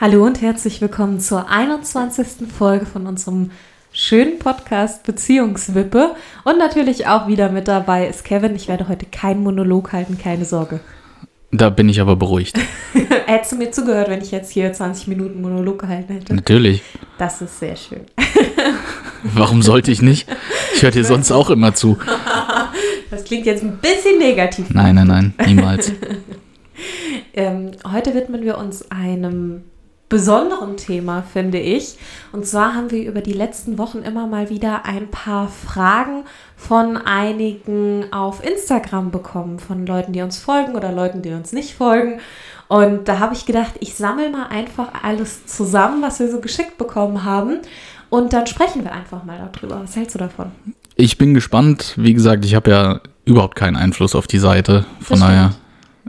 Hallo und herzlich willkommen zur 21. Folge von unserem schönen Podcast Beziehungswippe. Und natürlich auch wieder mit dabei ist Kevin. Ich werde heute keinen Monolog halten, keine Sorge. Da bin ich aber beruhigt. Hättest du mir zugehört, wenn ich jetzt hier 20 Minuten Monolog gehalten hätte? Natürlich. Das ist sehr schön. Warum sollte ich nicht? Ich höre dir sonst auch immer zu. Das klingt jetzt ein bisschen negativ. Nein, nein, nein, niemals. Ähm, heute widmen wir uns einem besonderen Thema, finde ich. Und zwar haben wir über die letzten Wochen immer mal wieder ein paar Fragen von einigen auf Instagram bekommen, von Leuten, die uns folgen oder Leuten, die uns nicht folgen. Und da habe ich gedacht, ich sammle mal einfach alles zusammen, was wir so geschickt bekommen haben. Und dann sprechen wir einfach mal darüber. Was hältst du davon? Ich bin gespannt. Wie gesagt, ich habe ja überhaupt keinen Einfluss auf die Seite. Von daher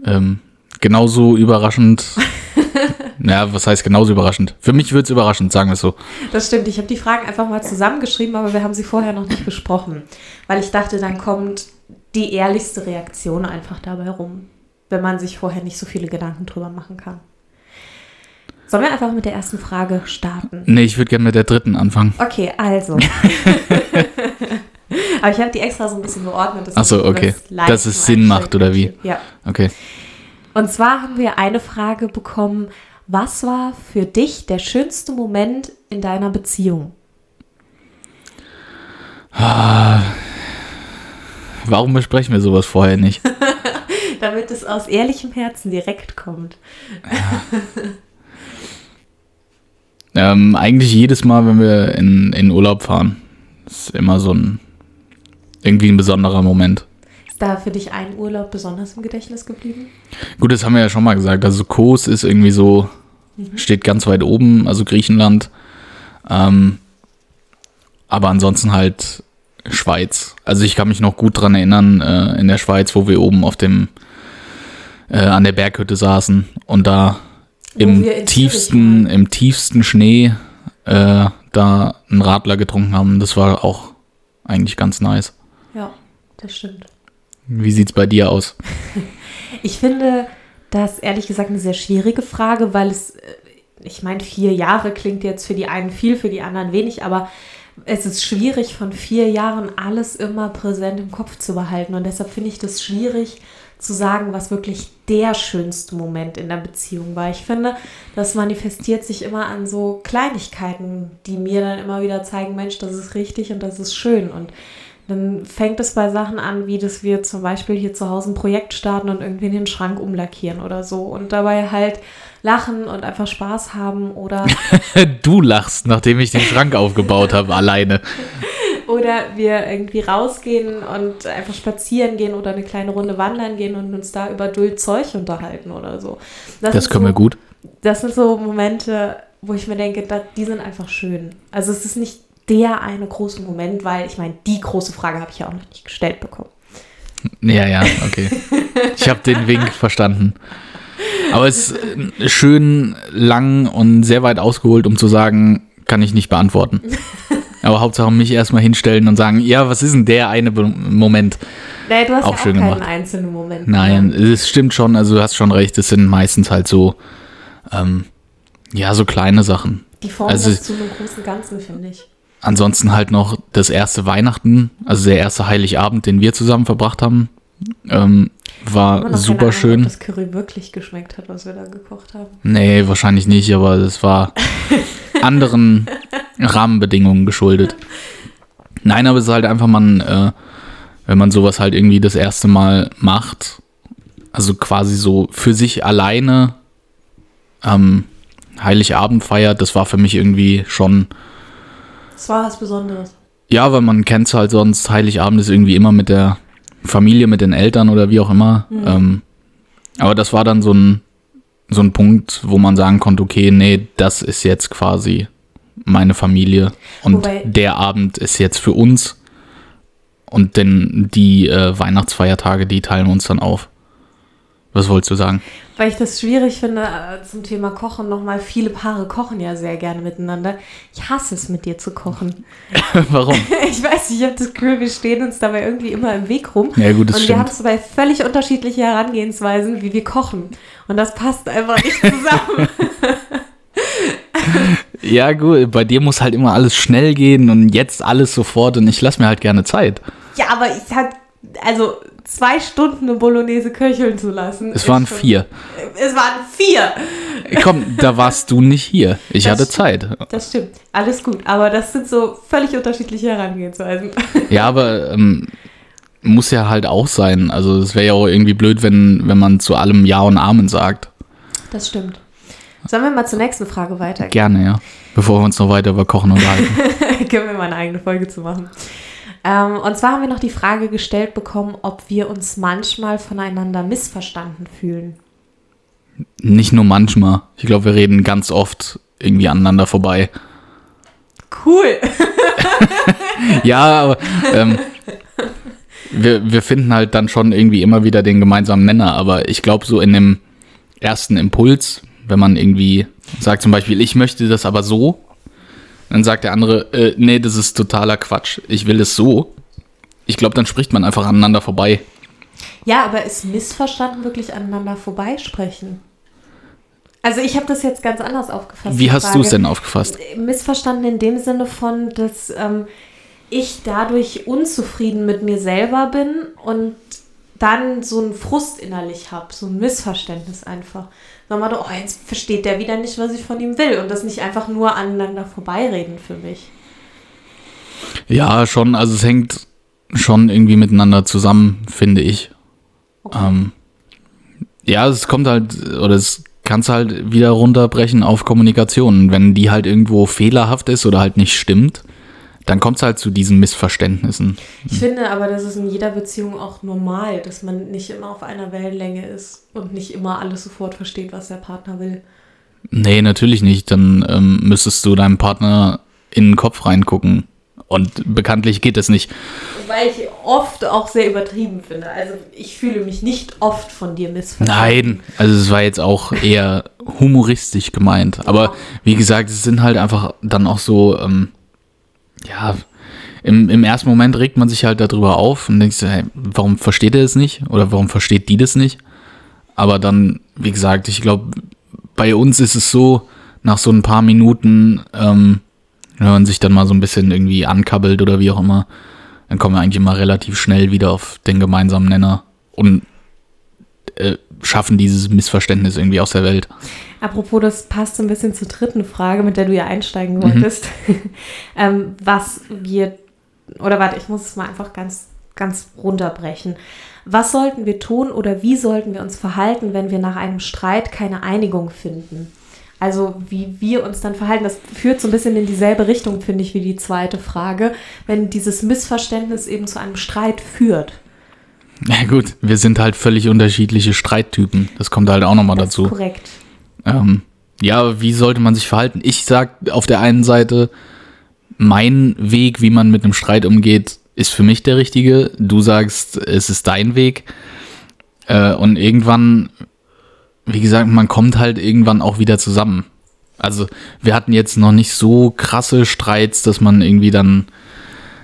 ähm, genauso überraschend. ja, was heißt genauso überraschend? Für mich wird es überraschend, sagen wir es so. Das stimmt. Ich habe die Fragen einfach mal zusammengeschrieben, aber wir haben sie vorher noch nicht besprochen. Weil ich dachte, dann kommt die ehrlichste Reaktion einfach dabei rum, wenn man sich vorher nicht so viele Gedanken drüber machen kann. Sollen wir einfach mit der ersten Frage starten? Nee, ich würde gerne mit der dritten anfangen. Okay, also. aber ich habe die extra so ein bisschen geordnet. dass Ach so, okay. das Dass es Sinn macht, oder wie? Ja. Okay. Und zwar haben wir eine Frage bekommen. Was war für dich der schönste Moment in deiner Beziehung? Warum besprechen wir sowas vorher nicht? Damit es aus ehrlichem Herzen direkt kommt. Ähm, eigentlich jedes Mal, wenn wir in, in Urlaub fahren, ist immer so ein irgendwie ein besonderer Moment. Ist da für dich ein Urlaub besonders im Gedächtnis geblieben? Gut, das haben wir ja schon mal gesagt. Also Kos ist irgendwie so, steht ganz weit oben, also Griechenland. Ähm, aber ansonsten halt Schweiz. Also ich kann mich noch gut dran erinnern, äh, in der Schweiz, wo wir oben auf dem, äh, an der Berghütte saßen und da im tiefsten, im tiefsten Schnee äh, da einen Radler getrunken haben. Das war auch eigentlich ganz nice. Ja, das stimmt. Wie sieht's bei dir aus? Ich finde das ehrlich gesagt eine sehr schwierige Frage, weil es, äh, ich meine, vier Jahre klingt jetzt für die einen viel, für die anderen wenig, aber es ist schwierig, von vier Jahren alles immer präsent im Kopf zu behalten. Und deshalb finde ich das schwierig zu sagen, was wirklich der schönste Moment in der Beziehung war. Ich finde, das manifestiert sich immer an so Kleinigkeiten, die mir dann immer wieder zeigen, Mensch, das ist richtig und das ist schön. Und dann fängt es bei Sachen an, wie dass wir zum Beispiel hier zu Hause ein Projekt starten und irgendwie den Schrank umlackieren oder so und dabei halt lachen und einfach Spaß haben oder, Du lachst, nachdem ich den Schrank aufgebaut habe, alleine. oder wir irgendwie rausgehen und einfach spazieren gehen oder eine kleine Runde wandern gehen und uns da über Duld Zeug unterhalten oder so. Das sind können so, wir gut. Das sind so Momente, wo ich mir denke, die sind einfach schön. Also es ist nicht der eine große Moment, weil ich meine, die große Frage habe ich ja auch noch nicht gestellt bekommen. Ja, ja, okay. Ich habe den Wink verstanden. Aber es ist äh, schön lang und sehr weit ausgeholt, um zu sagen, kann ich nicht beantworten. Aber Hauptsache mich erstmal hinstellen und sagen, ja, was ist denn der eine Moment? Nee, du hast Auch ja auch schön keinen gemacht. einzelnen Moment. Nein, es stimmt schon, also du hast schon recht, es sind meistens halt so, ähm, ja, so kleine Sachen. Die formen Also- zu einem großen Ganzen, finde ich. Ansonsten halt noch das erste Weihnachten, also der erste Heiligabend, den wir zusammen verbracht haben, ähm, war super Ahnung, schön. Ob das Curry wirklich geschmeckt hat, was wir da gekocht haben. Nee, wahrscheinlich nicht, aber das war anderen Rahmenbedingungen geschuldet. Nein, aber es ist halt einfach man, äh, wenn man sowas halt irgendwie das erste Mal macht, also quasi so für sich alleine am Heiligabend feiert, das war für mich irgendwie schon, Das war was Besonderes. ja, weil man kennt es halt sonst, Heiligabend ist irgendwie immer mit der Familie, mit den Eltern oder wie auch immer. Ähm, aber das war dann so ein, so ein Punkt, wo man sagen konnte, okay, nee, das ist jetzt quasi meine Familie und Wobei- der Abend ist jetzt für uns und denn die äh, Weihnachtsfeiertage, die teilen wir uns dann auf. Was wolltest du sagen? Weil ich das schwierig finde äh, zum Thema Kochen nochmal. Viele Paare kochen ja sehr gerne miteinander. Ich hasse es, mit dir zu kochen. Warum? Ich weiß nicht, ich habe das Gefühl, wir stehen uns dabei irgendwie immer im Weg rum. Ja, gut, das Und wir stimmt. haben zwei völlig unterschiedliche Herangehensweisen, wie wir kochen. Und das passt einfach nicht zusammen. Ja, gut, bei dir muss halt immer alles schnell gehen und jetzt alles sofort und ich lasse mir halt gerne Zeit. Ja, aber ich hatte, also zwei Stunden eine Bolognese köcheln zu lassen. Es waren schon, vier. Es waren vier. Komm, da warst du nicht hier. Ich Das hatte stimmt. Zeit. Das stimmt. Alles gut. Aber das sind so völlig unterschiedliche Herangehensweisen. Ja, aber ähm, muss ja halt auch sein. Also es wäre ja auch irgendwie blöd, wenn, wenn man zu allem Ja und Amen sagt. Das stimmt. Sollen wir mal zur nächsten Frage weitergehen? Gerne, ja. Bevor wir uns noch weiter über Kochen unterhalten. Können wir mal eine eigene Folge zu machen. Ähm, und zwar haben wir noch die Frage gestellt bekommen, ob wir uns manchmal voneinander missverstanden fühlen. Nicht nur manchmal. Ich glaube, wir reden ganz oft irgendwie aneinander vorbei. Cool. Ja, aber ähm, wir, wir finden halt dann schon irgendwie immer wieder den gemeinsamen Nenner. Aber ich glaube, so in dem ersten Impuls, wenn man irgendwie sagt zum Beispiel, ich möchte das aber so, dann sagt der andere, äh, nee, das ist totaler Quatsch. Ich will es so. Ich glaube, dann spricht man einfach aneinander vorbei. Ja, aber ist missverstanden wirklich aneinander vorbeisprechen? Also ich habe das jetzt ganz anders aufgefasst. Wie hast du es denn aufgefasst? Missverstanden in dem Sinne von, dass ähm, ich dadurch unzufrieden mit mir selber bin und dann so einen Frust innerlich habe, so ein Missverständnis einfach. Sag mal, oh, jetzt versteht der wieder nicht, was ich von ihm will und das nicht einfach nur aneinander vorbeireden für mich. Ja, schon. Also es hängt schon irgendwie miteinander zusammen, finde ich. Ähm, ja, es kommt halt, oder es kannst halt wieder runterbrechen auf Kommunikation. Wenn die halt irgendwo fehlerhaft ist oder halt nicht stimmt, dann kommt es halt zu diesen Missverständnissen. Ich finde aber, das ist in jeder Beziehung auch normal, dass man nicht immer auf einer Wellenlänge ist und nicht immer alles sofort versteht, was der Partner will. Nee, natürlich nicht. Dann ähm, müsstest du deinem Partner in den Kopf reingucken. Und bekanntlich geht es nicht. Weil ich oft auch sehr übertrieben finde. Also ich fühle mich nicht oft von dir missverstanden. Nein, also es war jetzt auch eher humoristisch gemeint. Aber wie gesagt, es sind halt einfach dann auch so, ähm, ja, im, im ersten Moment regt man sich halt darüber auf und denkst, hey, warum versteht er es nicht? Oder warum versteht die das nicht? Aber dann, wie gesagt, ich glaube, bei uns ist es so, nach so ein paar Minuten, ähm, wenn man sich dann mal so ein bisschen irgendwie ankabbelt oder wie auch immer, dann kommen wir eigentlich immer relativ schnell wieder auf den gemeinsamen Nenner und äh, schaffen dieses Missverständnis irgendwie aus der Welt. Apropos, das passt so ein bisschen zur dritten Frage, mit der du ja einsteigen wolltest. ähm, was wir, oder warte, ich muss es mal einfach ganz, ganz runterbrechen. Was sollten wir tun oder wie sollten wir uns verhalten, wenn wir nach einem Streit keine Einigung finden? Also wie wir uns dann verhalten, das führt so ein bisschen in dieselbe Richtung, finde ich, wie die zweite Frage, wenn dieses Missverständnis eben zu einem Streit führt. Ja gut, wir sind halt völlig unterschiedliche Streittypen. Das kommt halt auch nochmal dazu. korrekt. Ähm, ja, wie sollte man sich verhalten? Ich sag auf der einen Seite, mein Weg, wie man mit einem Streit umgeht, ist für mich der richtige. Du sagst, es ist dein Weg. Äh, und irgendwann, wie gesagt, man kommt halt irgendwann auch wieder zusammen. Also wir hatten jetzt noch nicht so krasse Streits, dass man irgendwie dann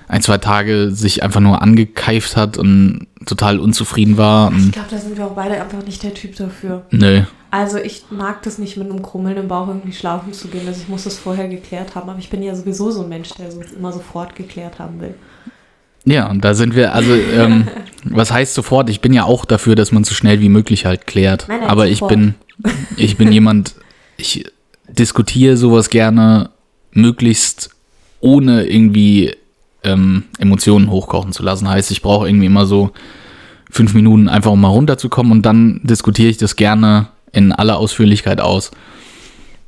ein, zwei Tage sich einfach nur angekeift hat und total unzufrieden war. Ich glaube, da sind wir auch beide einfach nicht der Typ dafür. nö, Also ich mag das nicht mit einem Krummeln im Bauch irgendwie schlafen zu gehen. Also ich muss das vorher geklärt haben. Aber ich bin ja sowieso so ein Mensch, der so immer sofort geklärt haben will. Ja, und da sind wir, also, ähm, was heißt sofort? Ich bin ja auch dafür, dass man so schnell wie möglich halt klärt. Nein, nein, Aber ich sofort. bin, ich bin jemand, ich diskutiere sowas gerne möglichst ohne irgendwie ähm, Emotionen hochkochen zu lassen. Heißt, ich brauche irgendwie immer so fünf Minuten einfach, um mal runterzukommen und dann diskutiere ich das gerne in aller Ausführlichkeit aus.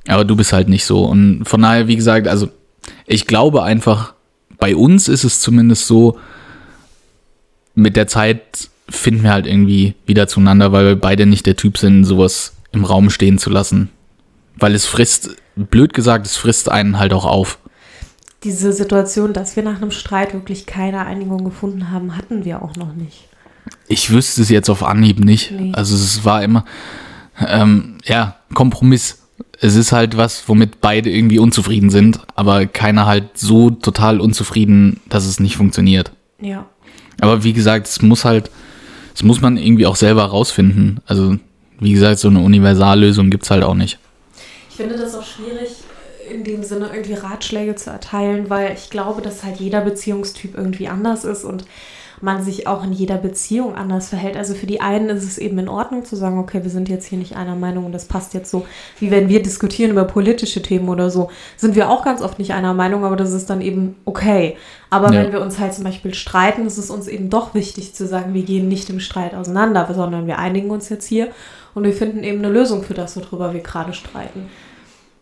Aber du bist halt nicht so. Und von daher, wie gesagt, also ich glaube einfach, bei uns ist es zumindest so, mit der Zeit finden wir halt irgendwie wieder zueinander, weil wir beide nicht der Typ sind, sowas im Raum stehen zu lassen. Weil es frisst, blöd gesagt, es frisst einen halt auch auf. Diese Situation, dass wir nach einem Streit wirklich keine Einigung gefunden haben, hatten wir auch noch nicht. Ich wüsste es jetzt auf Anhieb nicht. Nee. Also es war immer, ähm, ja, Kompromiss. Es ist halt was, womit beide irgendwie unzufrieden sind, aber keiner halt so total unzufrieden, dass es nicht funktioniert. Ja. Aber wie gesagt, es muss halt, es muss man irgendwie auch selber rausfinden. Also, wie gesagt, so eine Universallösung gibt es halt auch nicht. Ich finde das auch schwierig in dem Sinne irgendwie Ratschläge zu erteilen, weil ich glaube, dass halt jeder Beziehungstyp irgendwie anders ist und man sich auch in jeder Beziehung anders verhält. Also für die einen ist es eben in Ordnung zu sagen, okay, wir sind jetzt hier nicht einer Meinung und das passt jetzt so, wie wenn wir diskutieren über politische Themen oder so. Sind wir auch ganz oft nicht einer Meinung, aber das ist dann eben okay. Aber ja. wenn wir uns halt zum Beispiel streiten, ist es uns eben doch wichtig zu sagen, wir gehen nicht im Streit auseinander, sondern wir einigen uns jetzt hier und wir finden eben eine Lösung für das, worüber wir gerade streiten.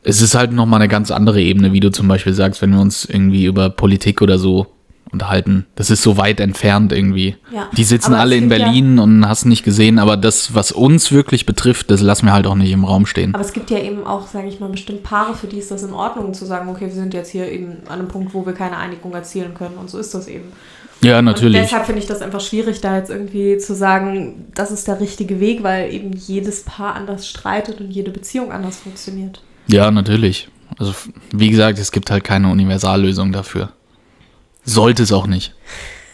Es ist halt nochmal eine ganz andere Ebene, wie du zum Beispiel sagst, wenn wir uns irgendwie über Politik oder so unterhalten. Das ist so weit entfernt irgendwie. Ja. Die sitzen alle in Berlin ja, und hast nicht gesehen, aber das, was uns wirklich betrifft, das lassen wir halt auch nicht im Raum stehen. Aber es gibt ja eben auch, sage ich mal, bestimmt Paare, für die ist das in Ordnung zu sagen, okay, wir sind jetzt hier eben an einem Punkt, wo wir keine Einigung erzielen können und so ist das eben. Ja, natürlich. Und deshalb finde ich das einfach schwierig, da jetzt irgendwie zu sagen, das ist der richtige Weg, weil eben jedes Paar anders streitet und jede Beziehung anders funktioniert. Ja, natürlich. Also, wie gesagt, es gibt halt keine Universallösung dafür. Sollte es auch nicht.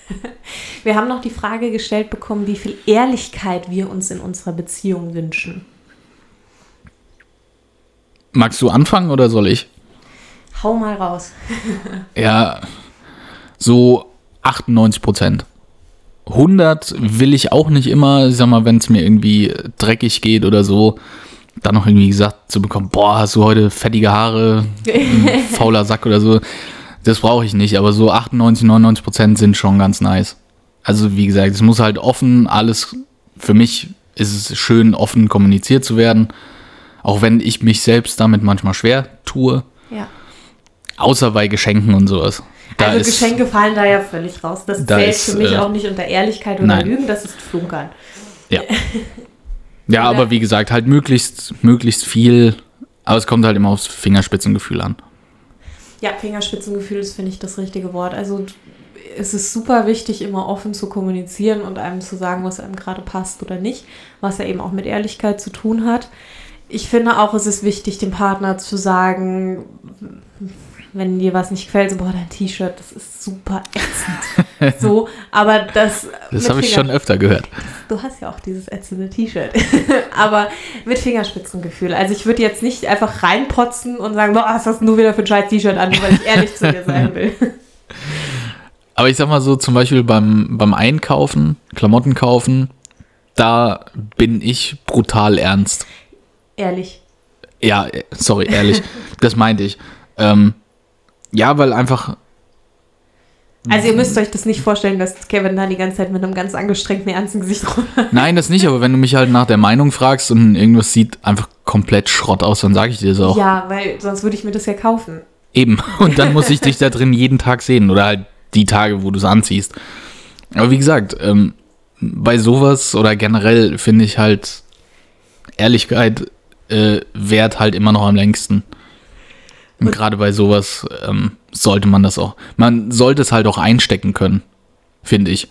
Wir haben noch die Frage gestellt bekommen, wie viel Ehrlichkeit wir uns in unserer Beziehung wünschen. Magst du anfangen oder soll ich? Hau mal raus. ja, so 98 Prozent. 100 will ich auch nicht immer, ich sag mal, wenn es mir irgendwie dreckig geht oder so, dann noch irgendwie gesagt zu bekommen, boah, hast du heute fettige Haare, fauler Sack oder so. Das brauche ich nicht, aber so 98, 99 Prozent sind schon ganz nice. Also wie gesagt, es muss halt offen alles, für mich ist es schön, offen kommuniziert zu werden, auch wenn ich mich selbst damit manchmal schwer tue. Ja. Außer bei Geschenken und sowas. Da also ist, Geschenke fallen da ja völlig raus. Das da zählt ist, für mich äh, auch nicht unter Ehrlichkeit oder nein. Lügen, das ist Flunkern. Ja. ja, aber wie gesagt, halt möglichst, möglichst viel, aber es kommt halt immer aufs Fingerspitzengefühl an. Ja, Fingerspitzengefühl ist, finde ich, das richtige Wort. Also es ist super wichtig, immer offen zu kommunizieren und einem zu sagen, was einem gerade passt oder nicht, was ja eben auch mit Ehrlichkeit zu tun hat. Ich finde auch, es ist wichtig, dem Partner zu sagen, wenn dir was nicht gefällt, so, boah, dein T-Shirt, das ist super ätzend. so, aber das. Das habe ich schon öfter gehört. Du hast ja auch dieses ätzende T-Shirt. aber mit Fingerspitzengefühl. Also ich würde jetzt nicht einfach reinpotzen und sagen, boah, was hast du nur wieder für ein scheiß T-Shirt an, weil ich ehrlich zu dir sein will. Aber ich sag mal so, zum Beispiel beim, beim Einkaufen, Klamotten kaufen, da bin ich brutal ernst. Ehrlich. Ja, sorry, ehrlich. das meinte ich. Ähm, ja, weil einfach. Also ihr müsst euch das nicht vorstellen, dass Kevin da die ganze Zeit mit einem ganz angestrengten, ernsten Gesicht rum. Nein, das nicht, aber wenn du mich halt nach der Meinung fragst und irgendwas sieht einfach komplett Schrott aus, dann sage ich dir das auch. Ja, weil sonst würde ich mir das ja kaufen. Eben. Und dann muss ich dich da drin jeden Tag sehen oder halt die Tage, wo du es anziehst. Aber wie gesagt, ähm, bei sowas oder generell finde ich halt Ehrlichkeit äh, wert halt immer noch am längsten. Und gerade bei sowas ähm, sollte man das auch. Man sollte es halt auch einstecken können, finde ich.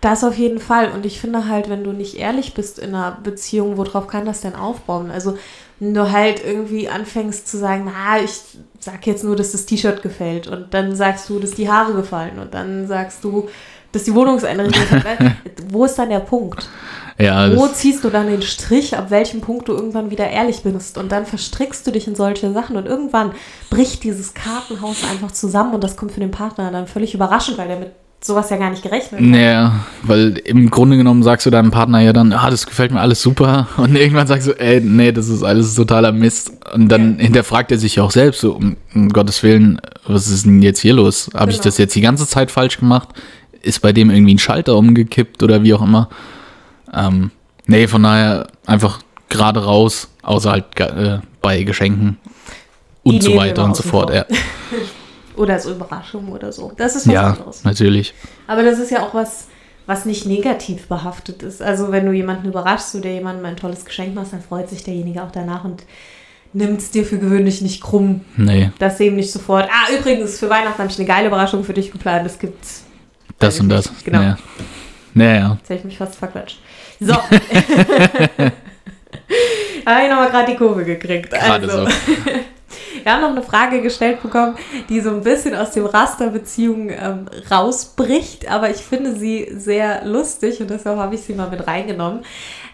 Das auf jeden Fall. Und ich finde halt, wenn du nicht ehrlich bist in einer Beziehung, worauf kann das denn aufbauen? Also, wenn du halt irgendwie anfängst zu sagen, na, ich sag jetzt nur, dass das T-Shirt gefällt und dann sagst du, dass die Haare gefallen und dann sagst du, dass die Wohnungseinrichtung gefällt. Wo ist dann der Punkt? Ja, Wo ziehst du dann den Strich, ab welchem Punkt du irgendwann wieder ehrlich bist? Und dann verstrickst du dich in solche Sachen und irgendwann bricht dieses Kartenhaus einfach zusammen und das kommt für den Partner dann völlig überraschend, weil der mit sowas ja gar nicht gerechnet hat. Naja, weil im Grunde genommen sagst du deinem Partner ja dann, ah, das gefällt mir alles super. Und irgendwann sagst du, ey, nee, das ist alles totaler Mist. Und dann ja. hinterfragt er sich ja auch selbst so, um, um, Gottes Willen, was ist denn jetzt hier los? Habe genau. ich das jetzt die ganze Zeit falsch gemacht? Ist bei dem irgendwie ein Schalter umgekippt oder wie auch immer? Ähm, nee, von daher einfach gerade raus, außer halt äh, bei Geschenken und Die so weiter und so fort. Ja. oder als Überraschung oder so. Das ist was ja, anderes. natürlich. Aber das ist ja auch was, was nicht negativ behaftet ist. Also wenn du jemanden überraschst oder jemandem ein tolles Geschenk machst, dann freut sich derjenige auch danach und nimmt es dir für gewöhnlich nicht krumm. Nee. Dass eben nicht sofort, ah, übrigens, für Weihnachten habe ich eine geile Überraschung für dich geplant. Es gibt das und das. Genau. Naja. Naja. Jetzt habe ich mich fast verklatscht. So. Habe ich nochmal gerade die Kurve gekriegt. Gerade also. so. Wir haben noch eine Frage gestellt bekommen, die so ein bisschen aus dem Raster Beziehung ähm, rausbricht, aber ich finde sie sehr lustig und deshalb habe ich sie mal mit reingenommen.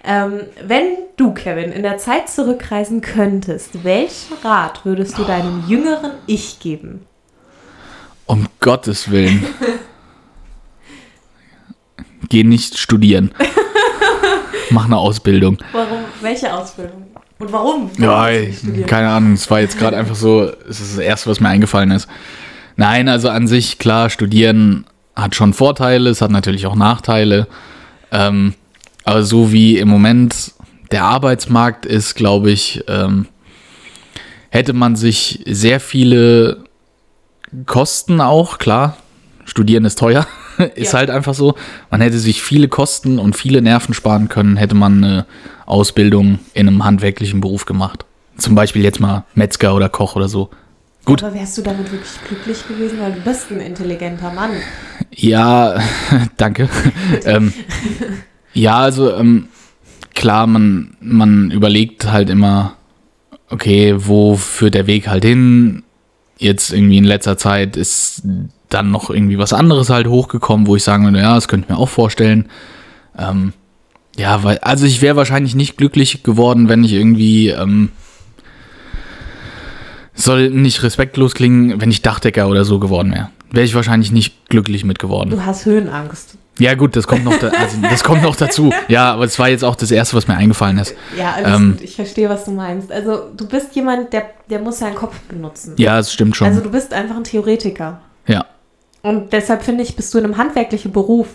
Ähm, wenn du, Kevin, in der Zeit zurückreisen könntest, welchen Rat würdest du deinem jüngeren Ich geben? Um Gottes Willen. Geh nicht studieren. Mach eine Ausbildung. Warum? Welche Ausbildung? Und warum? Ja, Warum studieren? keine Ahnung, es war jetzt gerade einfach so, es ist das Erste, was mir eingefallen ist. Nein, also an sich, klar, studieren hat schon Vorteile, es hat natürlich auch Nachteile. Ähm, aber so wie im Moment der Arbeitsmarkt ist, glaube ich, ähm, hätte man sich sehr viele Kosten auch, klar, studieren ist teuer, ist Ja. halt einfach so. Man hätte sich viele Kosten und viele Nerven sparen können, hätte man eine Ausbildung in einem handwerklichen Beruf gemacht. Zum Beispiel jetzt mal Metzger oder Koch oder so. Gut. Aber wärst du damit wirklich glücklich gewesen, weil du bist ein intelligenter Mann. Ja, danke. ähm, ja, also ähm, klar, man, man überlegt halt immer, okay, wo führt der Weg halt hin? Jetzt irgendwie in letzter Zeit ist dann noch irgendwie was anderes halt hochgekommen, wo ich sagen würde, ja, das könnte ich mir auch vorstellen. Ähm, ja, weil, also ich wäre wahrscheinlich nicht glücklich geworden, wenn ich irgendwie, ähm, soll nicht respektlos klingen, wenn ich Dachdecker oder so geworden wäre. Wäre ich wahrscheinlich nicht glücklich mit geworden. Du hast Höhenangst. Ja, gut, das kommt noch, da, also das kommt noch dazu. Ja, aber es war jetzt auch das Erste, was mir eingefallen ist. Ja, alles Ähm. gut. Ich verstehe, was du meinst. Also, du bist jemand, der, der muss seinen Kopf benutzen. Ja, es stimmt schon. Also, du bist einfach ein Theoretiker. ja. Und deshalb finde ich, bist du in einem handwerklichen Beruf.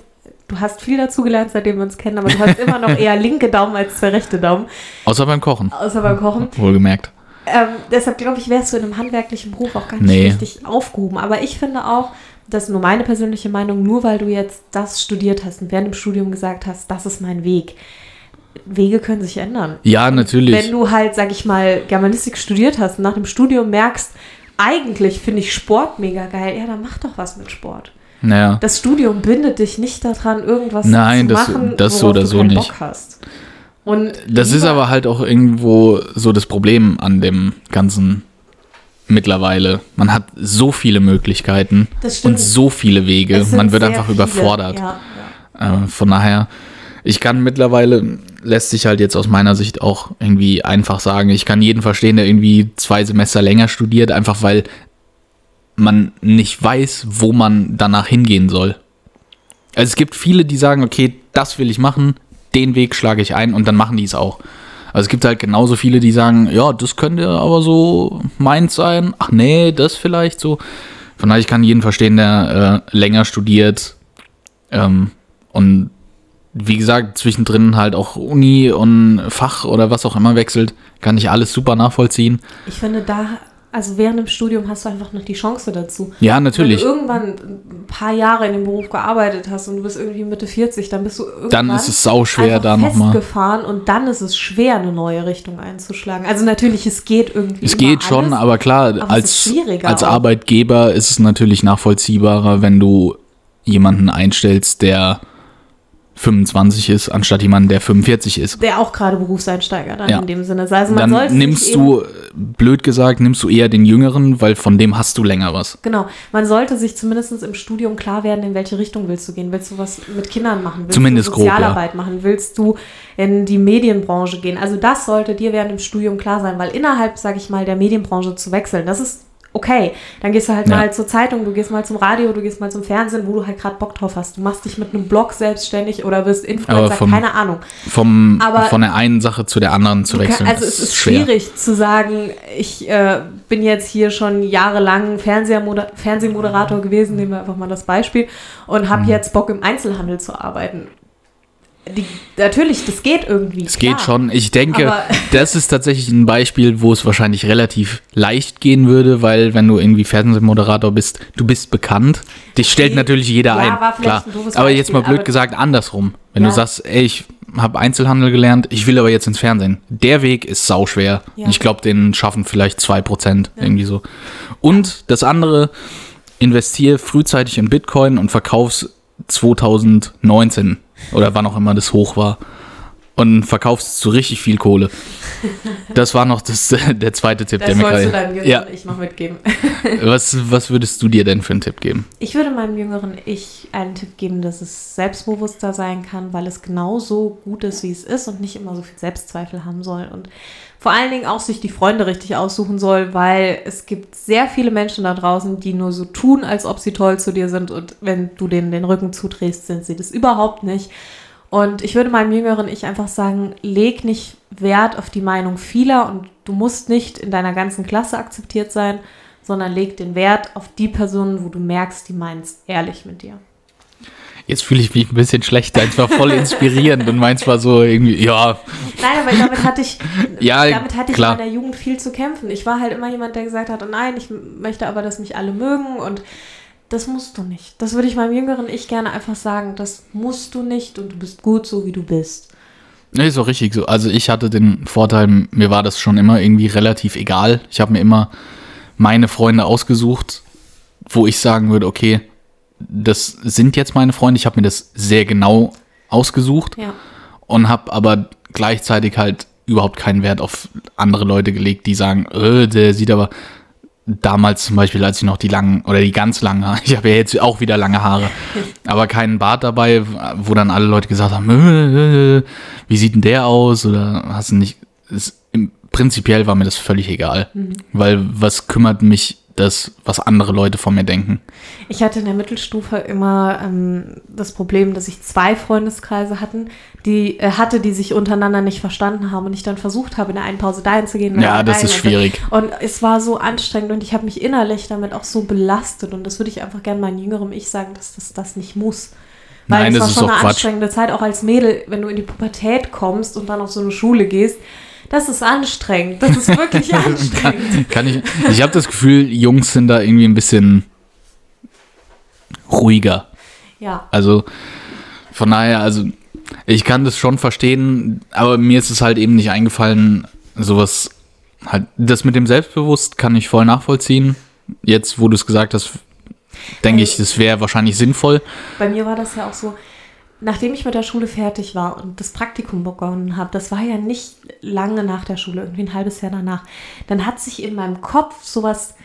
Du hast viel dazu gelernt, seitdem wir uns kennen, aber du hast immer noch eher linke Daumen als zwei rechte Daumen, Außer beim Kochen, außer beim Kochen. wohlgemerkt. Ähm, deshalb glaube ich, wärst du in einem handwerklichen Beruf auch gar nicht Nee. richtig aufgehoben. Aber ich finde auch, das ist nur meine persönliche Meinung, nur weil du jetzt das studiert hast und während dem Studium gesagt hast, das ist mein Weg. Wege können sich ändern. Ja, natürlich. Wenn du halt, sag ich mal, Germanistik studiert hast und nach dem Studium merkst, eigentlich finde ich Sport mega geil, ja, dann mach doch was mit Sport. naja. Das Studium bindet dich nicht daran, irgendwas Nein, zu das- machen, das so oder du so keinen nicht. Bock hast. Und Das ist aber halt auch irgendwo so das Problem an dem ganzen mittlerweile. Man hat so viele Möglichkeiten und so viele Wege. Man wird einfach viele. überfordert. Ja, ja. Äh, von daher, ich kann mittlerweile, lässt sich halt jetzt aus meiner Sicht auch irgendwie einfach sagen, ich kann jeden verstehen, der irgendwie zwei Semester länger studiert, einfach weil man nicht weiß, wo man danach hingehen soll. Also es gibt viele, die sagen, okay, das will ich machen, den Weg schlage ich ein und dann machen die es auch. Also es gibt halt genauso viele, die sagen, ja, das könnte aber so meins sein. Ach nee, das vielleicht so. Von daher, ich kann jeden verstehen, der äh, länger studiert, ähm, und wie gesagt, zwischendrin halt auch Uni und Fach oder was auch immer wechselt, kann ich alles super nachvollziehen. Ich finde, da, also während dem Studium hast du einfach noch die Chance dazu. Ja, Wenn natürlich. du irgendwann ein paar Jahre in dem Beruf gearbeitet hast und du bist irgendwie Mitte 40, dann bist du irgendwann Dann ist es sauschwer, einfach da nochmal. festgefahren und dann ist es schwer, eine neue Richtung einzuschlagen. Also natürlich, es geht irgendwie Es geht schon, alles. aber klar, aber als, als. Arbeitgeber ist es natürlich nachvollziehbarer, wenn du jemanden einstellst, der 25 ist, anstatt jemanden, der 45 ist. Der auch gerade Berufseinsteiger dann Ja. in dem Sinne. Also man Dann nimmst du, blöd gesagt, nimmst du eher den Jüngeren, weil von dem hast du länger was. Genau, man sollte sich zumindest im Studium klar werden, in welche Richtung willst du gehen. Willst du was mit Kindern machen? Willst Zumindest du grob, ja. Sozialarbeit machen? Willst du in die Medienbranche gehen? Also das sollte dir während dem Studium klar sein, weil innerhalb, sage ich mal, der Medienbranche zu wechseln, das ist okay. Dann gehst du halt Ja. mal zur Zeitung, du gehst mal zum Radio, du gehst mal zum Fernsehen, wo du halt gerade Bock drauf hast. Du machst dich mit einem Blog selbstständig oder wirst Influencer, vom- keine Ahnung. Vom, Aber- von der einen Sache zu der anderen zu Du kann- wechseln. Also es ist schwierig zu sagen, ich äh, bin jetzt hier schon jahrelang Fernsehmoder Fernsehmoderator gewesen, nehmen wir einfach mal das Beispiel, und Mhm. habe jetzt Bock im Einzelhandel zu arbeiten. Die, natürlich, das geht irgendwie. Es geht schon. Ich denke, Aber- das ist tatsächlich ein Beispiel, wo es wahrscheinlich relativ leicht gehen würde, weil wenn du irgendwie Fernsehmoderator bist, du bist bekannt. Dich stellt Okay. natürlich jeder Ja, ein. war Klar. ein doofes Aber jetzt mal Beispiel, blöd gesagt andersrum. Wenn Ja. du sagst, ey, ich habe Einzelhandel gelernt, ich will aber jetzt ins Fernsehen. Der Weg ist sauschwer. Ja. Ich glaube, den schaffen vielleicht 2% irgendwie so. Und das andere, investier frühzeitig in Bitcoin und verkauf's 2019 oder wann auch immer das hoch war. Und verkaufst es zu richtig viel Kohle. Das war noch das, der zweite Tipp, Das der mir wolltest du gerade. deinem Jüngeren Ja, Ich noch mitgeben. was, was würdest du dir denn für einen Tipp geben? Ich würde meinem jüngeren Ich einen Tipp geben, dass es selbstbewusster sein kann, weil es genauso gut ist, wie es ist und nicht immer so viel Selbstzweifel haben soll. Und vor allen Dingen auch sich die Freunde richtig aussuchen soll, weil es gibt sehr viele Menschen da draußen, die nur so tun, als ob sie toll zu dir sind. Und wenn du denen den Rücken zudrehst, sind sie das überhaupt nicht. Und ich würde meinem jüngeren Ich einfach sagen, leg nicht Wert auf die Meinung vieler und du musst nicht in deiner ganzen Klasse akzeptiert sein, sondern leg den Wert auf die Personen, wo du merkst, die meinen es ehrlich mit dir. Jetzt fühle ich mich ein bisschen schlechter. Es war voll inspirierend und meins war so irgendwie, ja, Nein, aber damit hatte ich, Ja, damit hatte ich klar. in der Jugend viel zu kämpfen. Ich war halt immer jemand, der gesagt hat, oh nein, ich möchte aber, dass mich alle mögen und das musst du nicht. Das würde ich meinem jüngeren Ich gerne einfach sagen, das musst du nicht und du bist gut so, wie du bist. Nee, ist auch richtig so. Also ich hatte den Vorteil, mir war das schon immer irgendwie relativ egal. Ich habe mir immer meine Freunde ausgesucht, wo ich sagen würde, okay, das sind jetzt meine Freunde. Ich habe mir das sehr genau ausgesucht Ja. und habe aber gleichzeitig halt überhaupt keinen Wert auf andere Leute gelegt, die sagen, äh, der sieht aber damals zum Beispiel, als ich noch die langen oder die ganz langen Haare, ich habe ja jetzt auch wieder lange Haare, aber keinen Bart dabei, wo dann alle Leute gesagt haben, äh, äh, wie sieht denn der aus? Oder hast du nicht, es, im, prinzipiell war mir das völlig egal, weil was kümmert mich das, was andere Leute von mir denken. Ich hatte in der Mittelstufe immer ähm, das Problem, dass ich zwei Freundeskreise hatten, die äh, hatte, die sich untereinander nicht verstanden haben und ich dann versucht habe, in der einen Pause dahin zu gehen. Ja, das ist schwierig. Und es war so anstrengend und ich habe mich innerlich damit auch so belastet und das würde ich einfach gerne meinem jüngerem Ich sagen, dass das das nicht muss. Weil Nein, es das war ist schon eine Quatsch. anstrengende Zeit, auch als Mädel, wenn du in die Pubertät kommst und dann auf so eine Schule gehst. Das ist anstrengend. Das ist wirklich anstrengend. Kann ich, ich habe das Gefühl, Jungs sind da irgendwie ein bisschen ruhiger. Ja. Also von daher, also ich kann das schon verstehen, aber mir ist es halt eben nicht eingefallen, sowas halt, das mit dem Selbstbewusst kann ich voll nachvollziehen. Jetzt, wo du es gesagt hast, denke ich, das wäre wahrscheinlich sinnvoll. Bei mir war das ja auch so, nachdem ich mit der Schule fertig war und das Praktikum begonnen habe, das war ja nicht lange nach der Schule, irgendwie ein halbes Jahr danach, dann hat sich in meinem Kopf sowas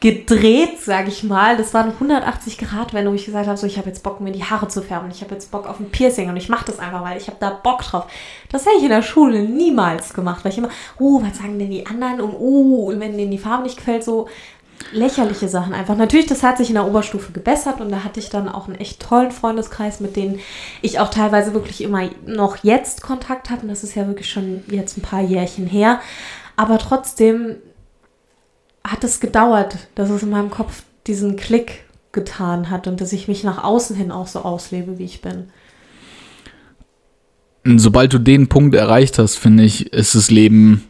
gedreht, sage ich mal. Das war eine 180 Grad wo ich gesagt habe, so ich habe jetzt Bock, mir die Haare zu färben. Ich habe jetzt Bock auf ein Piercing und ich mache das einfach, weil ich habe da Bock drauf. Das hätte ich in der Schule niemals gemacht, weil ich immer, oh, was sagen denn die anderen? Und oh, und wenn denen die Farbe nicht gefällt, so lächerliche Sachen einfach. Natürlich, das hat sich in der Oberstufe gebessert und da hatte ich dann auch einen echt tollen Freundeskreis, mit denen ich auch teilweise wirklich immer noch jetzt Kontakt habe. Und das ist ja wirklich schon jetzt ein paar Jährchen her. Aber trotzdem hat es gedauert, dass es in meinem Kopf diesen Klick getan hat und dass ich mich nach außen hin auch so auslebe, wie ich bin. Sobald du den Punkt erreicht hast, finde ich, ist das Leben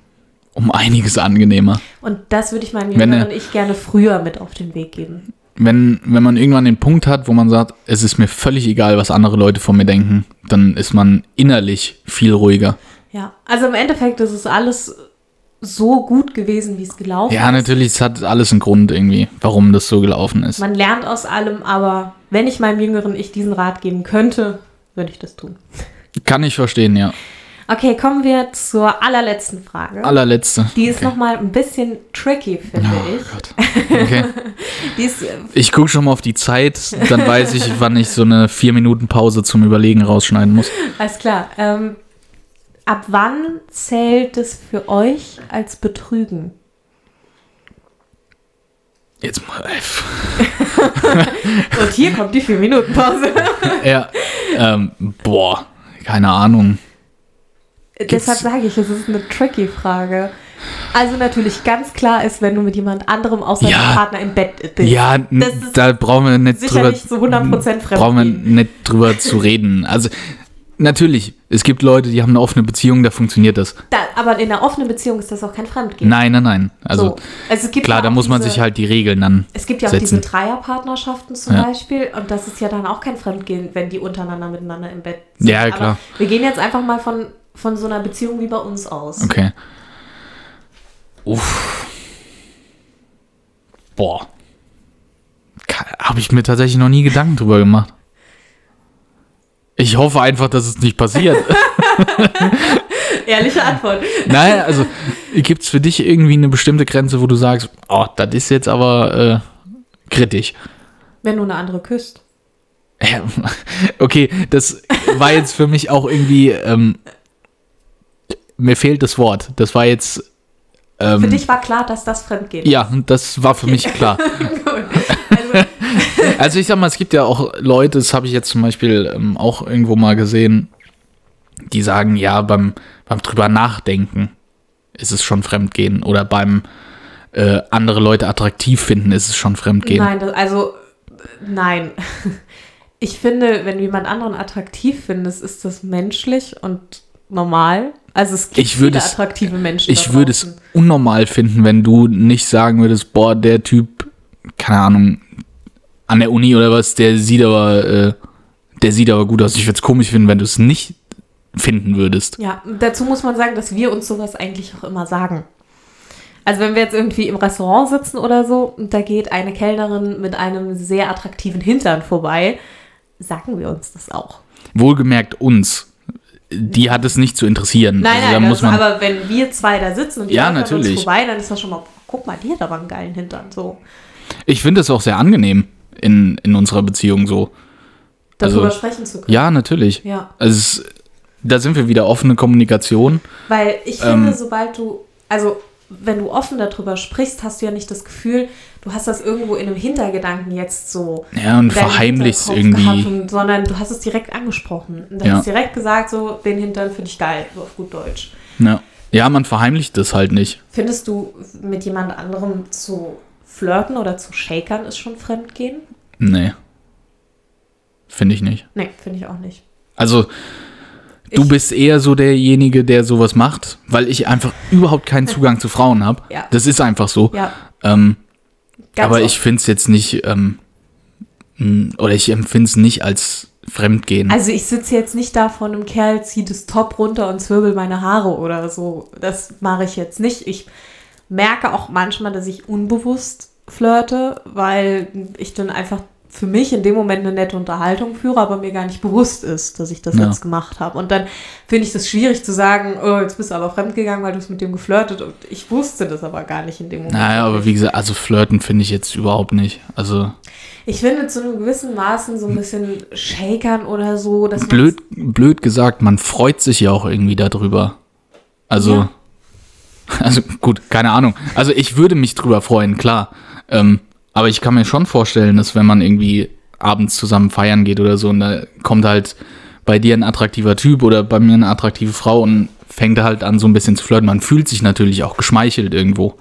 um einiges angenehmer. Und das würde ich meinem Jüngeren er- ich gerne früher mit auf den Weg geben. Wenn, wenn man irgendwann den Punkt hat, wo man sagt, es ist mir völlig egal, was andere Leute von mir denken, dann ist man innerlich viel ruhiger. Ja, also im Endeffekt ist es alles so gut gewesen, wie es gelaufen Ja, ist. natürlich, es hat alles einen Grund irgendwie, warum das so gelaufen ist. Man lernt aus allem, aber wenn ich meinem Jüngeren ich diesen Rat geben könnte, würde ich das tun. Kann ich verstehen, ja. Okay, kommen wir zur allerletzten Frage. Allerletzte. Die ist okay. noch mal ein bisschen tricky, finde Oh ich. Gott. Okay. Ist, äh, Ich gucke schon mal auf die Zeit, dann weiß ich, wann ich so eine vier Minuten Pause zum Überlegen rausschneiden muss. alles klar. Ähm, ab wann zählt es für euch als Betrügen? Jetzt mal. Und hier kommt die 4-Minuten-Pause. Ja. Ähm, boah, keine Ahnung. Deshalb sage ich, es ist eine tricky Frage. Also natürlich ganz klar ist, wenn du mit jemand anderem außer Ja. deinem Partner im Bett bist. Ja, da brauchen wir nicht drüber, nicht zu 100% brauchen wir nicht drüber zu reden. Also natürlich, es gibt Leute, die haben eine offene Beziehung, da funktioniert das. Da, aber in einer offenen Beziehung ist das auch kein Fremdgehen. Nein, nein, nein. Also so. also es gibt klar, ja da muss man diese- sich halt die Regeln dann. Es gibt ja auch setzen. diese Dreierpartnerschaften zum Ja. Beispiel und das ist ja dann auch kein Fremdgehen, wenn die untereinander miteinander im Bett sind. Ja, Aber klar. wir gehen jetzt einfach mal von, von so einer Beziehung wie bei uns aus. Okay. Uff. Boah. Habe ich mir tatsächlich noch nie Gedanken drüber gemacht. Ich hoffe einfach, dass es nicht passiert. Ehrliche Antwort. Nein, also gibt es für dich irgendwie eine bestimmte Grenze, wo du sagst, oh, das ist jetzt aber äh, kritisch. Wenn du eine andere küsst. Okay, das war jetzt für mich auch irgendwie, ähm, mir fehlt das Wort. Das war jetzt. Ähm, Für dich war klar, dass das Fremdgehen ja, das war für mich klar. Also, Also ich sag mal, es gibt ja auch Leute, das habe ich jetzt zum Beispiel ähm, auch irgendwo mal gesehen, die sagen, ja, beim, beim drüber nachdenken ist es schon Fremdgehen oder beim äh, andere Leute attraktiv finden ist es schon Fremdgehen. nein, das, also nein. Ich finde, wenn du jemand anderen attraktiv findest, ist das menschlich und normal. Also es gibt Ich würde viele es- attraktive Menschen. Ich würde es unnormal finden, wenn du nicht sagen würdest, boah, der Typ, keine Ahnung, an der Uni oder was, der sieht aber, äh, der sieht aber gut aus. Ich würde es komisch finden, wenn du es nicht finden würdest. Ja, dazu muss man sagen, dass wir uns sowas eigentlich auch immer sagen. Also wenn wir jetzt irgendwie im Restaurant sitzen oder so und da geht eine Kellnerin mit einem sehr attraktiven Hintern vorbei, sagen wir uns das auch. Wohlgemerkt uns. Die hat es nicht zu interessieren. Nein, also, nein, muss man, aber wenn wir zwei da sitzen und die Ja, an uns natürlich. vorbei, dann ist das schon mal, guck mal, die hat aber einen geilen Hintern. So, ich finde es auch sehr angenehm in, in unserer Beziehung so. darüber Also, sprechen zu können. Ja, natürlich. Ja, Also es, da sind wir wieder offene Kommunikation. weil ich Ähm. finde, sobald du, also wenn du offen darüber sprichst, hast du ja nicht das Gefühl, du hast das irgendwo in einem Hintergedanken jetzt so. Ja, und verheimlichst irgendwie. gehabt sondern du hast es direkt angesprochen. Und du Ja. hast direkt gesagt, so, den Hintern finde ich geil, so auf gut Deutsch. Ja. ja, man verheimlicht das halt nicht. Findest du, mit jemand anderem zu flirten oder zu shakern ist schon Fremdgehen? Nee. Finde ich nicht. Nee, finde ich auch nicht. Also, du Ich- bist eher so derjenige, der sowas macht, weil ich einfach überhaupt keinen Zugang zu Frauen habe. Ja. Das ist einfach so. Ja, Ähm, aber oft. ich finde es jetzt nicht, ähm, mh, oder ich empfinde es nicht als Fremdgehen. Also ich sitze jetzt nicht da vor einem Kerl, ziehe das Top runter und zwirbel meine Haare oder so. Das mache ich jetzt nicht. Ich merke auch manchmal, dass ich unbewusst flirte, weil ich dann einfach für mich in dem Moment eine nette Unterhaltung führe, aber mir gar nicht bewusst ist, dass ich das Ja. jetzt gemacht habe. Und dann finde ich das schwierig zu sagen, oh, jetzt bist du aber fremdgegangen, weil du es mit dem geflirtet und ich wusste das aber gar nicht in dem Moment. naja, aber wie gesagt, also flirten finde ich jetzt überhaupt nicht. Also Ich finde zu einem gewissen Maßen so ein bisschen Shakern oder so. Blöd, blöd gesagt, man freut sich ja auch irgendwie darüber. Also, Ja. also gut, keine Ahnung. Also ich würde mich drüber freuen, klar. Ähm, aber ich kann mir schon vorstellen, dass wenn man irgendwie abends zusammen feiern geht oder so und da kommt halt bei dir ein attraktiver Typ oder bei mir eine attraktive Frau und fängt halt an so ein bisschen zu flirten. Man fühlt sich natürlich auch geschmeichelt irgendwo.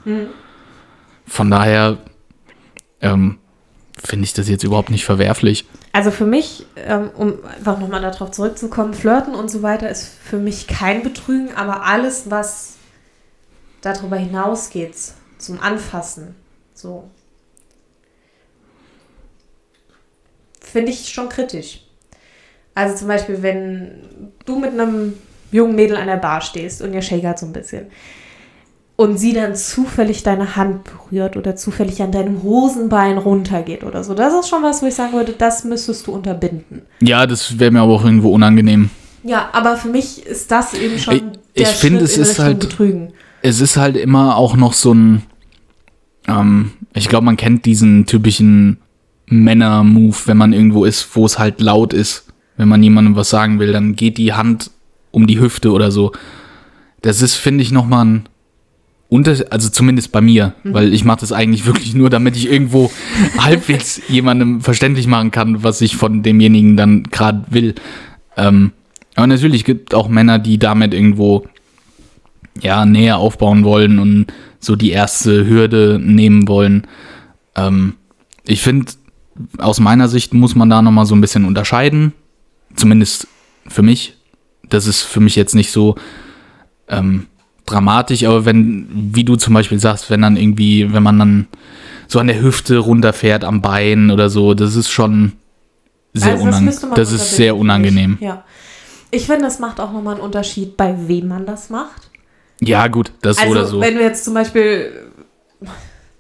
Von daher ähm, finde ich das jetzt überhaupt nicht verwerflich. Also für mich, ähm, um einfach nochmal darauf zurückzukommen, Flirten und so weiter ist für mich kein Betrügen, aber alles, was darüber hinausgeht, zum Anfassen, so, finde ich schon kritisch. Also zum Beispiel, wenn du mit einem jungen Mädel an der Bar stehst und ihr shakert so ein bisschen und sie dann zufällig deine Hand berührt oder zufällig an deinem Hosenbein runtergeht oder so. Das ist schon was, wo ich sagen würde, das müsstest du unterbinden. Ja, das wäre mir aber auch irgendwo unangenehm. Ja, aber für mich ist das eben schon Ich- ich finde, es ist Richtung halt- Betrügen. es ist halt immer auch noch so ein, ähm, ich glaube, man kennt diesen typischen Männer-Move, wenn man irgendwo ist, wo es halt laut ist. Wenn man jemandem was sagen will, dann geht die Hand um die Hüfte oder so. Das ist, finde ich, nochmal ein Unterschied, also zumindest bei mir, weil ich mache das eigentlich wirklich nur, damit ich irgendwo halbwegs jemandem verständlich machen kann, was ich von demjenigen dann gerade will. Ähm, aber natürlich gibt auch Männer, die damit irgendwo ja, näher aufbauen wollen und so die erste Hürde nehmen wollen. Ähm, ich finde, aus meiner Sicht muss man da nochmal so ein bisschen unterscheiden. Zumindest für mich. Das ist für mich jetzt nicht so ähm, dramatisch, aber wenn, wie du zum Beispiel sagst, wenn dann irgendwie, wenn man dann so an der Hüfte runterfährt am Bein oder so, das ist schon sehr Also das unangenehm. man Das, ist sehr unangenehm. Ja. Ich finde, das macht auch nochmal einen Unterschied, bei wem man das macht. Ja, gut, das Also, oder so. wenn du jetzt zum Beispiel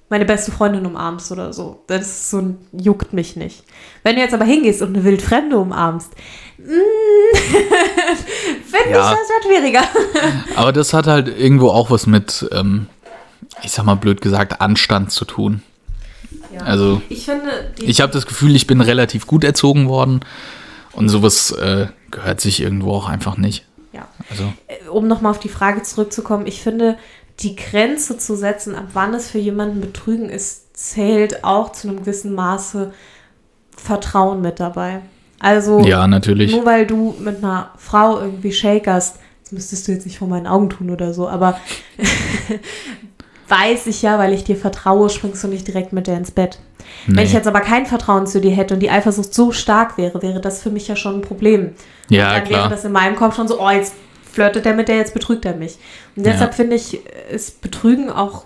meine beste Freundin umarmst oder so. Das ist so juckt mich nicht. Wenn du jetzt aber hingehst und eine Wildfremde umarmst, mm, finde Ja. ich das wird schwieriger. Aber das hat halt irgendwo auch was mit, ähm, ich sag mal blöd gesagt, Anstand zu tun. Ja. Also ich finde, ich habe das Gefühl, ich bin relativ gut erzogen worden und sowas äh, gehört sich irgendwo auch einfach nicht. ja. Also Äh, um nochmal auf die Frage zurückzukommen, ich finde, die Grenze zu setzen, ab wann es für jemanden Betrügen ist, zählt auch zu einem gewissen Maße Vertrauen mit dabei. Also ja, natürlich. nur weil du mit einer Frau irgendwie shakerst, das müsstest du jetzt nicht vor meinen Augen tun oder so, aber weiß ich ja, weil ich dir vertraue, springst du nicht direkt mit der ins Bett. Wenn ich Nee. jetzt aber kein Vertrauen zu dir hätte und die Eifersucht so stark wäre, wäre das für mich ja schon ein Problem. Ja, dann klar. wäre das in meinem Kopf schon so, oh, jetzt flirtet er mit der, jetzt betrügt er mich. Und deshalb Ja. finde ich, ist Betrügen auch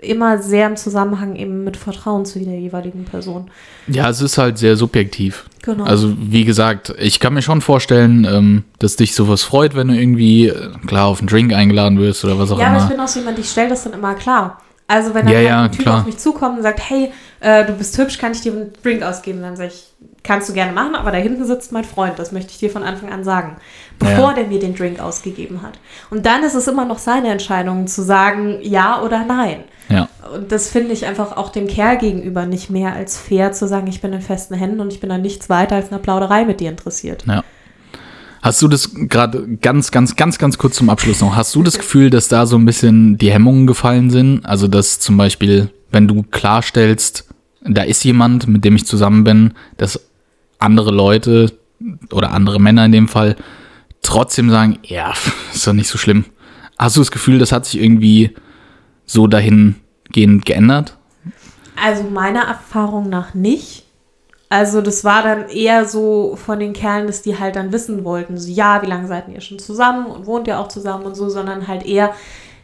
immer sehr im Zusammenhang eben mit Vertrauen zu der jeweiligen Person. Ja, es ist halt sehr subjektiv. Genau. Also, wie gesagt, ich kann mir schon vorstellen, ähm, dass dich sowas freut, wenn du irgendwie, äh, klar, auf einen Drink eingeladen wirst oder was auch ja, aber ich immer. bin auch so jemand, ich stelle das dann immer klar. Also wenn dann Ja, halt ja, ein Typ klar. auf mich zukommt und sagt, hey, äh, du bist hübsch, kann ich dir einen Drink ausgeben? Dann sage ich, kannst du gerne machen, aber da hinten sitzt mein Freund, das möchte ich dir von Anfang an sagen, bevor Ja. der mir den Drink ausgegeben hat. Und dann ist es immer noch seine Entscheidung zu sagen, ja oder nein. Ja. Und das finde ich einfach auch dem Kerl gegenüber nicht mehr als fair zu sagen, ich bin in festen Händen und ich bin an nichts weiter als einer Plauderei mit dir interessiert. Ja. Hast du das gerade ganz, ganz, ganz, ganz kurz zum Abschluss noch? Hast du das Gefühl, dass da so ein bisschen die Hemmungen gefallen sind? Also, dass zum Beispiel, wenn du klarstellst, da ist jemand, mit dem ich zusammen bin, dass andere Leute oder andere Männer in dem Fall trotzdem sagen, ja, ist doch nicht so schlimm. Hast du das Gefühl, das hat sich irgendwie so dahingehend geändert? Also meiner Erfahrung nach nicht. Also das war dann eher so von den Kerlen, dass die halt dann wissen wollten, so ja, wie lange seid ihr schon zusammen und wohnt ihr auch zusammen und so, sondern halt eher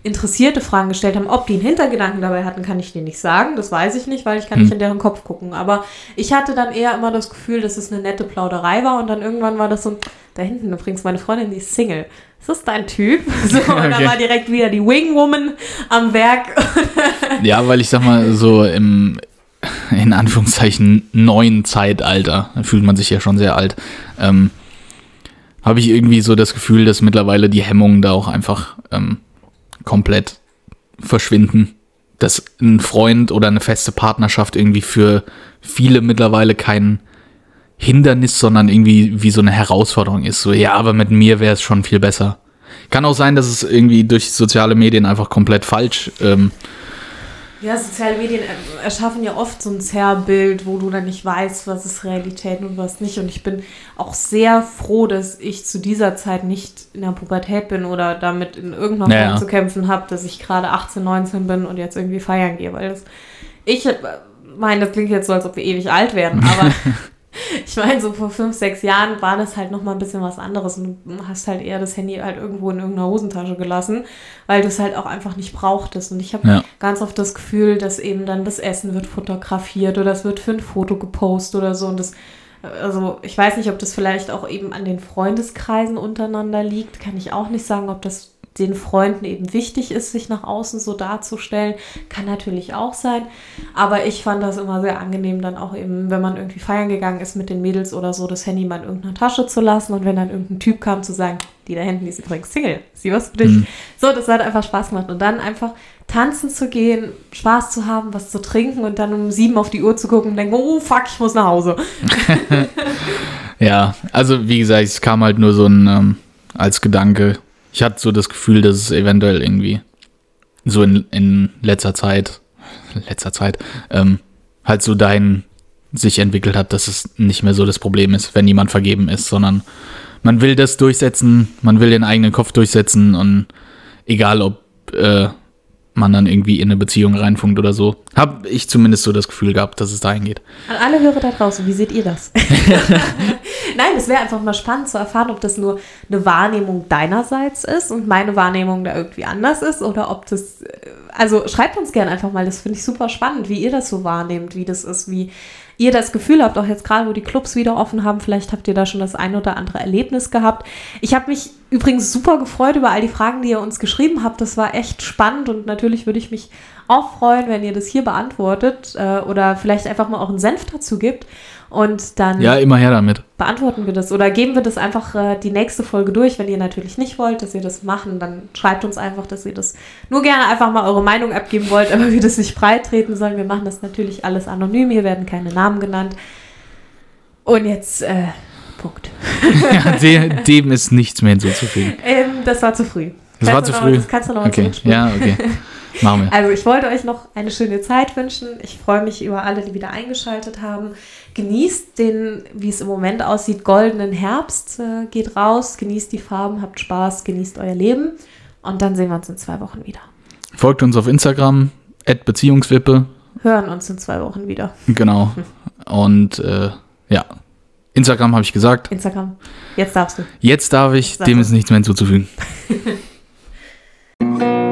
interessierte Fragen gestellt haben. Ob die einen Hintergedanken dabei hatten, kann ich dir nicht sagen. Das weiß ich nicht, weil ich kann nicht in deren Kopf gucken. Aber ich hatte dann eher immer das Gefühl, dass es eine nette Plauderei war und dann irgendwann war das so, da hinten übrigens meine Freundin, die ist Single. Ist das dein Typ? So, und dann war direkt wieder die Wingwoman am Werk. Ja, weil ich sag mal, so im, in Anführungszeichen, neuen Zeitalter, da fühlt man sich ja schon sehr alt, ähm, habe ich irgendwie so das Gefühl, dass mittlerweile die Hemmungen da auch einfach ähm, komplett verschwinden. Dass ein Freund oder eine feste Partnerschaft irgendwie für viele mittlerweile kein Hindernis, sondern irgendwie wie so eine Herausforderung ist. So, ja, aber mit mir wäre es schon viel besser. Kann auch sein, dass es irgendwie durch soziale Medien einfach komplett falsch ähm, Ja, soziale Medien erschaffen ja oft so ein Zerrbild, wo du dann nicht weißt, was ist Realität und was nicht. Und ich bin auch sehr froh, dass ich zu dieser Zeit nicht in der Pubertät bin oder damit in irgendeiner Form ja. zu kämpfen habe, dass ich gerade 18, 19 bin und jetzt irgendwie feiern gehe. Weil das, ich äh, meine, das klingt jetzt so, als ob wir ewig alt werden, aber ich meine, so vor fünf, sechs Jahren war das halt nochmal ein bisschen was anderes und du hast halt eher das Handy halt irgendwo in irgendeiner Hosentasche gelassen, weil du es halt auch einfach nicht brauchtest. Und ich habe Ja. ganz oft das Gefühl, dass eben dann das Essen wird fotografiert oder es wird für ein Foto gepostet oder so. Und das, also ich weiß nicht, ob das vielleicht auch eben an den Freundeskreisen untereinander liegt. Kann ich auch nicht sagen, ob das den Freunden eben wichtig ist, sich nach außen so darzustellen. Kann natürlich auch sein. Aber ich fand das immer sehr angenehm, dann auch eben, wenn man irgendwie feiern gegangen ist mit den Mädels oder so, das Handy mal in irgendeiner Tasche zu lassen und wenn dann irgendein Typ kam, zu sagen, die da hinten, die ist übrigens Single. Sie was für dich. Mhm. So, das hat einfach Spaß gemacht. Und dann einfach tanzen zu gehen, Spaß zu haben, was zu trinken und dann um sieben auf die Uhr zu gucken und denken, oh fuck, ich muss nach Hause. Ja, also wie gesagt, es kam halt nur so ein ähm, als Gedanke. Ich hatte so das Gefühl, dass es eventuell irgendwie so in, in letzter Zeit, letzter Zeit, ähm, halt so dahin sich entwickelt hat, dass es nicht mehr so das Problem ist, wenn jemand vergeben ist, sondern man will das durchsetzen, man will den eigenen Kopf durchsetzen und egal ob äh, man dann irgendwie in eine Beziehung reinfunkt oder so, habe ich zumindest so das Gefühl gehabt, dass es dahin geht. An alle Hörer da draußen, wie seht ihr das? Nein, es wäre einfach mal spannend zu erfahren, ob das nur eine Wahrnehmung deinerseits ist und meine Wahrnehmung da irgendwie anders ist oder ob das, äh, also schreibt uns gerne einfach mal, das finde ich super spannend, wie ihr das so wahrnehmt, wie das ist, wie ihr das Gefühl habt, auch jetzt gerade, wo die Clubs wieder offen haben, vielleicht habt ihr da schon das ein oder andere Erlebnis gehabt. Ich habe mich übrigens super gefreut über all die Fragen, die ihr uns geschrieben habt. Das war echt spannend und natürlich würde ich mich auch freuen, wenn ihr das hier beantwortet äh, oder vielleicht einfach mal auch einen Senf dazu gibt. Und dann Ja, immer her damit. beantworten wir das oder geben wir das einfach äh, die nächste Folge durch. Wenn ihr natürlich nicht wollt, dass wir das machen, dann schreibt uns einfach, dass ihr das nur gerne einfach mal eure Meinung abgeben wollt, aber wir das nicht breit treten sollen. Wir machen das natürlich alles anonym. Hier werden keine Namen genannt. Und jetzt, äh, Punkt. ja, de, dem ist nichts mehr hinzuzufügen. Ähm, das war zu früh. Das war Kannst zu du noch- früh. Das kannst du noch mal Okay, ja, okay. Machen wir. Also ich wollte euch noch eine schöne Zeit wünschen. Ich freue mich über alle, die wieder eingeschaltet haben. Genießt den, wie es im Moment aussieht, goldenen Herbst. Äh, geht raus, genießt die Farben, habt Spaß, genießt euer Leben. Und dann sehen wir uns in zwei Wochen wieder. Folgt uns auf Instagram, Beziehungswippe, Hören uns in zwei Wochen wieder. genau. Und äh, ja, Instagram habe ich gesagt. Instagram. Jetzt darfst du. Jetzt darf ich, Sag dem ist nichts mehr hinzuzufügen.